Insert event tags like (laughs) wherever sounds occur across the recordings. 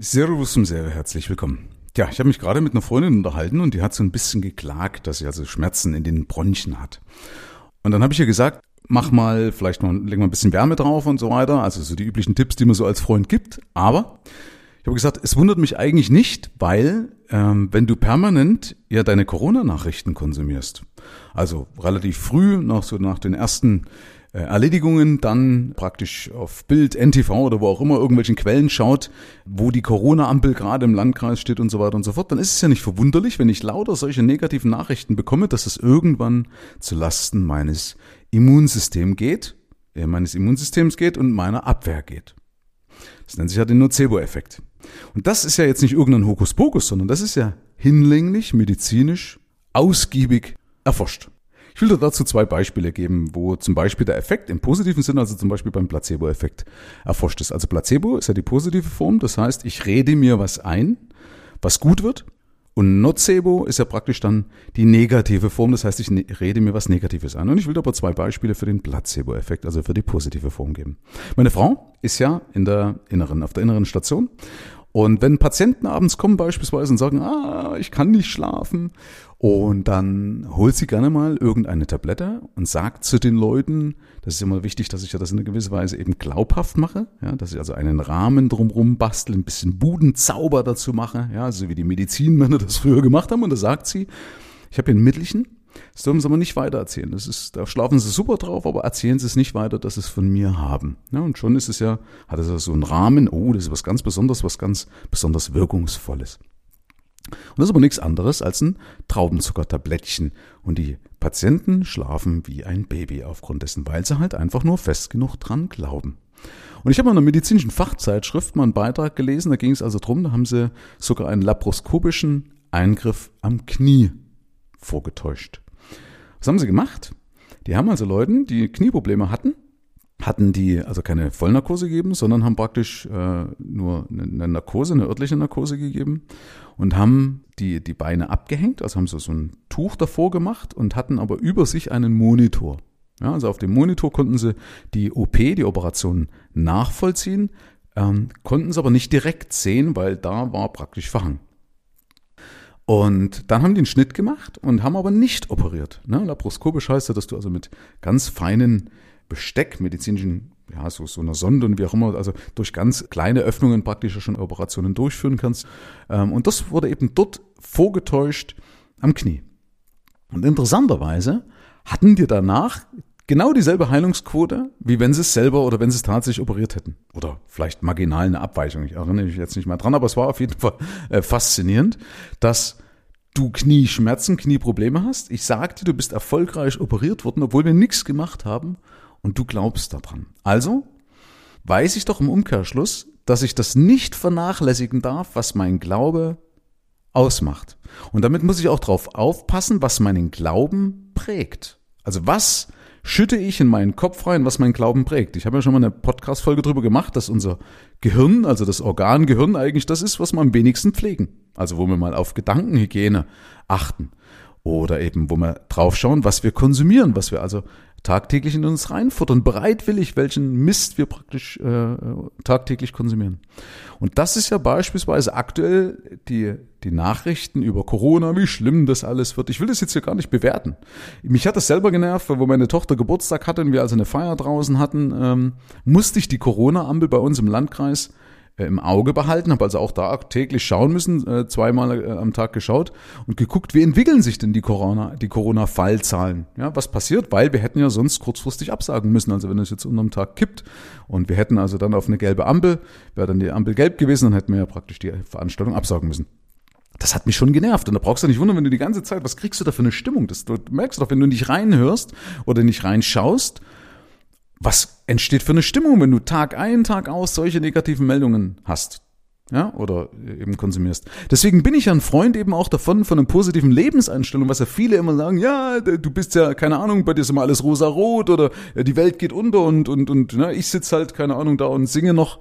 Servus und sehr herzlich willkommen. Ja, ich habe mich gerade mit einer Freundin unterhalten und die hat so ein bisschen geklagt, dass sie also Schmerzen in den Bronchien hat. Und dann habe ich ihr gesagt, mach mal, vielleicht mal, leg mal ein bisschen Wärme drauf und so weiter. Also so die üblichen Tipps, die man so als Freund gibt. Aber ich habe gesagt, es wundert mich eigentlich nicht, weil ähm, wenn du permanent ja deine Corona-Nachrichten konsumierst, also relativ früh, noch so nach den ersten Erledigungen dann praktisch auf Bild, NTV oder wo auch immer irgendwelchen Quellen schaut, wo die Corona-Ampel gerade im Landkreis steht und so weiter und so fort, dann ist es ja nicht verwunderlich, wenn ich lauter solche negativen Nachrichten bekomme, dass es irgendwann zu Lasten meines Immunsystems geht, äh, meines Immunsystems geht und meiner Abwehr geht. Das nennt sich ja den Nocebo-Effekt. Und das ist ja jetzt nicht irgendein Hokuspokus, sondern das ist ja hinlänglich medizinisch ausgiebig erforscht. Ich will dir dazu zwei Beispiele geben, wo zum Beispiel der Effekt im positiven Sinne, also zum Beispiel beim Placebo-Effekt, erforscht ist. Also Placebo ist ja die positive Form, das heißt, ich rede mir was ein, was gut wird. Und Nocebo ist ja praktisch dann die negative Form, das heißt, ich ne-, rede mir was Negatives ein. Und ich will dir aber zwei Beispiele für den Placebo-Effekt, also für die positive Form geben. Meine Frau ist ja in der inneren, auf der inneren Station und wenn Patienten abends kommen beispielsweise und sagen, ah, ich kann nicht schlafen, und dann holt sie gerne mal irgendeine Tablette und sagt zu den Leuten, das ist immer wichtig, dass ich ja das in einer gewissen Weise eben glaubhaft mache, ja, dass ich also einen Rahmen drumrum bastel, ein bisschen Budenzauber dazu mache, ja, so wie die Medizinmänner das früher gemacht haben. Und da sagt sie, ich habe hier ein Mittelchen, das dürfen Sie aber nicht weiter erzählen. Das ist, da schlafen Sie super drauf, aber erzählen Sie es nicht weiter, dass Sie es von mir haben. Ja, und schon ist es ja, hat es ja so einen Rahmen, oh, das ist was ganz Besonderes, was ganz besonders Wirkungsvolles. Und das ist aber nichts anderes als ein Traubenzuckertablettchen. Und die Patienten schlafen wie ein Baby aufgrund dessen, weil sie halt einfach nur fest genug dran glauben. Und ich habe in einer medizinischen Fachzeitschrift mal einen Beitrag gelesen, da ging es also drum, da haben sie sogar einen laparoskopischen Eingriff am Knie vorgetäuscht. Was haben sie gemacht? Die haben also Leuten, die Knieprobleme hatten, hatten die also keine Vollnarkose gegeben, sondern haben praktisch äh, nur eine Narkose, eine örtliche Narkose gegeben und haben die, die Beine abgehängt, also haben sie so ein Tuch davor gemacht und hatten aber über sich einen Monitor. Ja, also auf dem Monitor konnten sie die OP, die Operation nachvollziehen, ähm, konnten es aber nicht direkt sehen, weil da war praktisch verhangen. Und dann haben die einen Schnitt gemacht und haben aber nicht operiert. Ne? Laparoskopisch heißt ja, dass du also mit ganz feinen Besteck, medizinischen, ja, so, so einer Sonde und wie auch immer, also durch ganz kleine Öffnungen praktisch schon Operationen durchführen kannst. Ähm, und das wurde eben dort vorgetäuscht am Knie. Und interessanterweise hatten die danach genau dieselbe Heilungsquote, wie wenn sie es selber oder wenn sie es tatsächlich operiert hätten. Oder vielleicht marginal eine Abweichung. Ich erinnere mich jetzt nicht mehr dran, aber es war auf jeden Fall äh, faszinierend, dass du Knieschmerzen, Knieprobleme hast. Ich sagte, du bist erfolgreich operiert worden, obwohl wir nichts gemacht haben und du glaubst daran. Also weiß ich doch im Umkehrschluss, dass ich das nicht vernachlässigen darf, was mein Glaube ausmacht. Und damit muss ich auch darauf aufpassen, was meinen Glauben prägt. Also was schütte ich in meinen Kopf rein, was mein Glauben prägt. Ich habe ja schon mal eine Podcast-Folge darüber gemacht, dass unser Gehirn, also das Organ Gehirn eigentlich das ist, was wir am wenigsten pflegen. Also wo wir mal auf Gedankenhygiene achten. Oder eben, wo wir draufschauen, was wir konsumieren, was wir also tagtäglich in uns reinfuttern, bereitwillig, welchen Mist wir praktisch äh, tagtäglich konsumieren. Und das ist ja beispielsweise aktuell die, die Nachrichten über Corona, wie schlimm das alles wird. Ich will das jetzt hier gar nicht bewerten. Mich hat das selber genervt, weil wo meine Tochter Geburtstag hatte und wir also eine Feier draußen hatten, ähm, musste ich die Corona-Ampel bei uns im Landkreis im Auge behalten, habe also auch da täglich schauen müssen, äh, zweimal äh, am Tag geschaut und geguckt, wie entwickeln sich denn die Corona, die Corona-Fallzahlen? Ja, was passiert? Weil wir hätten ja sonst kurzfristig absagen müssen, also wenn es jetzt unterm Tag kippt und wir hätten also dann auf eine gelbe Ampel, wäre dann die Ampel gelb gewesen, dann hätten wir ja praktisch die Veranstaltung absagen müssen. Das hat mich schon genervt. Und da brauchst du nicht wundern, wenn du die ganze Zeit, was kriegst du da für eine Stimmung? Das, du merkst doch, wenn du nicht reinhörst oder nicht reinschaust, was entsteht für eine Stimmung, wenn du Tag ein, Tag aus solche negativen Meldungen hast? Ja, oder eben konsumierst. Deswegen bin ich ja ein Freund eben auch davon, von einer positiven Lebenseinstellung, was ja viele immer sagen, ja, du bist ja, keine Ahnung, bei dir ist immer alles rosa-rot oder die Welt geht unter und, und, und ne, ich sitze halt, keine Ahnung, da und singe noch.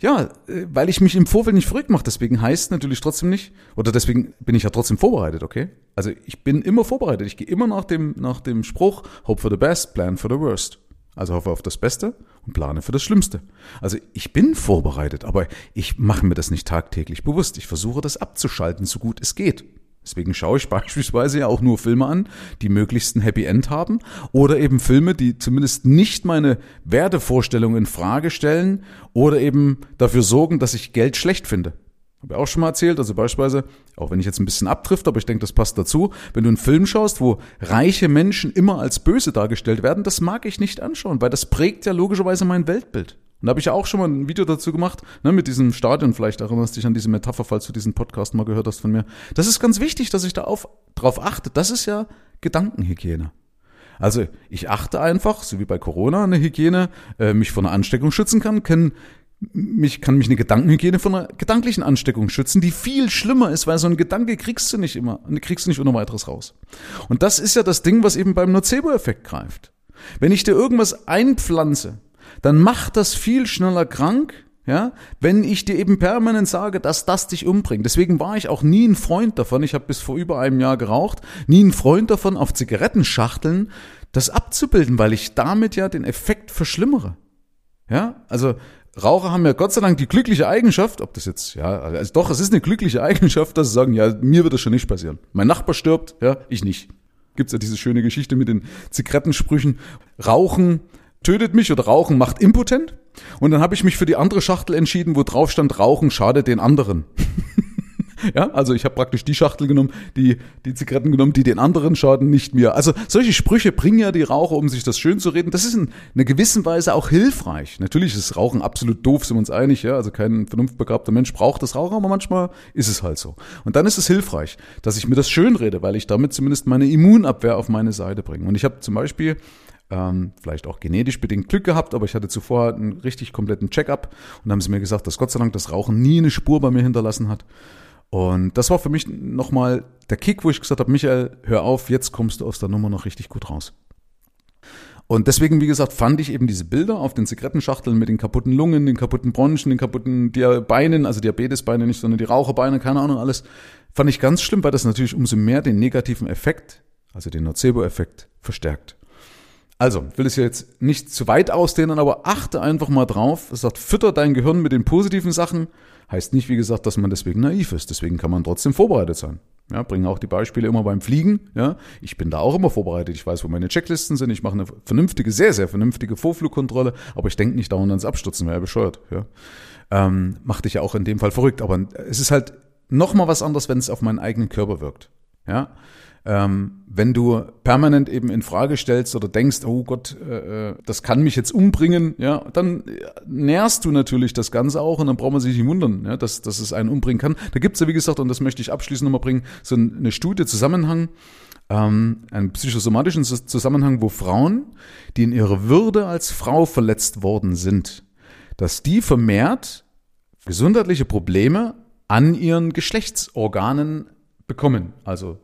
Ja, äh, weil ich mich im Vorfeld nicht verrückt mache. Deswegen heißt natürlich trotzdem nicht, oder deswegen bin ich ja trotzdem vorbereitet, okay? Also ich bin immer vorbereitet. Ich gehe immer nach dem, nach dem Spruch, hope for the best, plan for the worst. Also hoffe auf das Beste und plane für das Schlimmste. Also ich bin vorbereitet, aber ich mache mir das nicht tagtäglich bewusst. Ich versuche das abzuschalten, so gut es geht. Deswegen schaue ich (laughs) beispielsweise ja auch nur Filme an, die möglichst ein Happy End haben oder eben Filme, die zumindest nicht meine Wertevorstellungen in Frage stellen oder eben dafür sorgen, dass ich Geld schlecht finde. Habe ich auch schon mal erzählt, also beispielsweise, auch wenn ich jetzt ein bisschen abtrifft, aber ich denke, das passt dazu, wenn du einen Film schaust, wo reiche Menschen immer als böse dargestellt werden, das mag ich nicht anschauen, weil das prägt ja logischerweise mein Weltbild. Und da habe ich ja auch schon mal ein Video dazu gemacht, ne, mit diesem Stadion, vielleicht erinnerst du dich an diese Metapher, falls du diesen Podcast mal gehört hast von mir. Das ist ganz wichtig, dass ich da auf, drauf achte. Das ist ja Gedankenhygiene. Also ich achte einfach, so wie bei Corona eine Hygiene, äh, mich vor einer Ansteckung schützen kann, kann mich, kann mich eine Gedankenhygiene von einer gedanklichen Ansteckung schützen, die viel schlimmer ist, weil so ein Gedanke kriegst du nicht immer, kriegst du nicht ohne weiteres raus. Und das ist ja das Ding, was eben beim Nocebo-Effekt greift. Wenn ich dir irgendwas einpflanze, dann macht das viel schneller krank, ja, wenn ich dir eben permanent sage, dass das dich umbringt. Deswegen war ich auch nie ein Freund davon, ich habe bis vor über einem Jahr geraucht, nie ein Freund davon, auf Zigarettenschachteln das abzubilden, weil ich damit ja den Effekt verschlimmere. Ja, also Raucher haben ja Gott sei Dank die glückliche Eigenschaft, ob das jetzt, ja, also doch, es ist eine glückliche Eigenschaft, dass sie sagen, ja, mir wird das schon nicht passieren. Mein Nachbar stirbt, ja, ich nicht. Gibt's ja diese schöne Geschichte mit den Zigarettensprüchen. Rauchen tötet mich oder Rauchen macht impotent. Und dann habe ich mich für die andere Schachtel entschieden, wo drauf stand, Rauchen schadet den anderen. (laughs) (laughs) Ja, also ich habe praktisch die Schachtel genommen, die die Zigaretten genommen, die den anderen schaden, nicht mir. Also solche Sprüche bringen ja die Raucher, um sich das schön zu reden. Das ist in einer gewissen Weise auch hilfreich. Natürlich ist Rauchen absolut doof, sind wir uns einig. Ja, also kein vernunftbegabter Mensch braucht das Rauchen, aber manchmal ist es halt so. Und dann ist es hilfreich, dass ich mir das schön rede, weil ich damit zumindest meine Immunabwehr auf meine Seite bringe. Und ich habe zum Beispiel ähm, vielleicht auch genetisch bedingt Glück gehabt, aber ich hatte zuvor einen richtig kompletten Check-up und haben sie mir gesagt, dass Gott sei Dank das Rauchen nie eine Spur bei mir hinterlassen hat. Und das war für mich nochmal der Kick, wo ich gesagt habe, Michael, hör auf, jetzt kommst du aus der Nummer noch richtig gut raus. Und deswegen, wie gesagt, fand ich eben diese Bilder auf den Zigarettenschachteln mit den kaputten Lungen, den kaputten Bronchien, den kaputten Beinen, also Diabetesbeine nicht, sondern die Raucherbeine, keine Ahnung, alles, fand ich ganz schlimm, weil das natürlich umso mehr den negativen Effekt, also den Nocebo-Effekt, verstärkt. Also, will es jetzt nicht zu weit ausdehnen, aber achte einfach mal drauf. Es sagt, fütter dein Gehirn mit den positiven Sachen Heißt nicht, wie gesagt, dass man deswegen naiv ist. Deswegen kann man trotzdem vorbereitet sein. Ja, bringen auch die Beispiele immer beim Fliegen. Ja, ich bin da auch immer vorbereitet. Ich weiß, wo meine Checklisten sind. Ich mache eine vernünftige, sehr, sehr vernünftige Vorflugkontrolle. Aber ich denke nicht dauernd ans Abstürzen, wäre ja bescheuert. Ja, ähm, macht dich ja auch in dem Fall verrückt. Aber es ist halt noch mal was anderes, wenn es auf meinen eigenen Körper wirkt. Ja, ähm, wenn du permanent eben in Frage stellst oder denkst, oh Gott, äh, äh, das kann mich jetzt umbringen, ja, dann nährst du natürlich das Ganze auch und dann braucht man sich nicht wundern, ja, dass, dass es einen umbringen kann. Da gibt's ja, wie gesagt, und das möchte ich abschließend nochmal bringen, so eine Studie, Zusammenhang, ähm, einen psychosomatischen Zusammenhang, wo Frauen, die in ihrer Würde als Frau verletzt worden sind, dass die vermehrt gesundheitliche Probleme an ihren Geschlechtsorganen bekommen. Also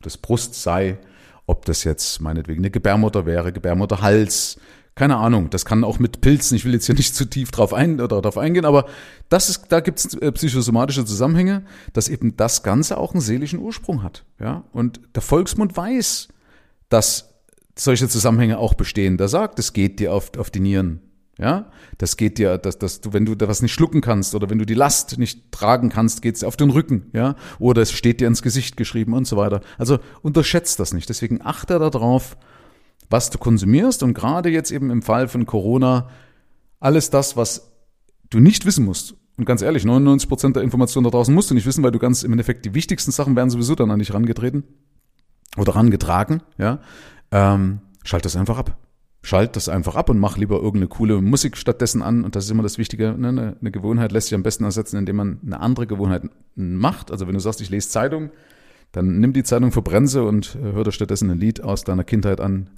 ob das Brust sei, ob das jetzt meinetwegen eine Gebärmutter wäre, Gebärmutterhals, keine Ahnung, das kann auch mit Pilzen, ich will jetzt hier nicht zu tief drauf, ein, oder drauf eingehen, aber das ist, da gibt es äh, psychosomatische Zusammenhänge, dass eben das Ganze auch einen seelischen Ursprung hat. Ja? Und der Volksmund weiß, dass solche Zusammenhänge auch bestehen. Der sagt, es geht dir auf, auf die Nieren. Ja, das geht dir, dass, dass du, wenn du da was nicht schlucken kannst oder wenn du die Last nicht tragen kannst, geht's auf den Rücken, ja, oder es steht dir ins Gesicht geschrieben und so weiter. Also unterschätzt das nicht. Deswegen achte darauf, was du konsumierst und gerade jetzt eben im Fall von Corona alles das, was du nicht wissen musst. Und ganz ehrlich, 99 Prozent der Informationen da draußen musst du nicht wissen, weil du ganz im Endeffekt die wichtigsten Sachen werden sowieso dann an dich rangetreten oder rangetragen, ja. Ähm, schalt das einfach ab. Schalt das einfach ab und mach lieber irgendeine coole Musik stattdessen an. Und das ist immer das Wichtige. Ne? Eine, eine Gewohnheit lässt sich am besten ersetzen, indem man eine andere Gewohnheit macht. Also wenn du sagst, ich lese Zeitung, dann nimm die Zeitung für Bremse und äh, hör dir stattdessen ein Lied aus deiner Kindheit an,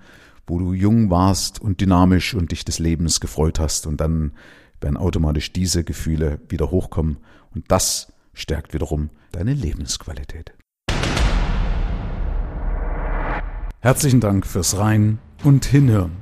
wo du jung warst und dynamisch und dich des Lebens gefreut hast. Und dann werden automatisch diese Gefühle wieder hochkommen. Und das stärkt wiederum deine Lebensqualität. Herzlichen Dank fürs Rein und Hinhören.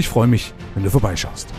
Ich freue mich, wenn du vorbeischaust.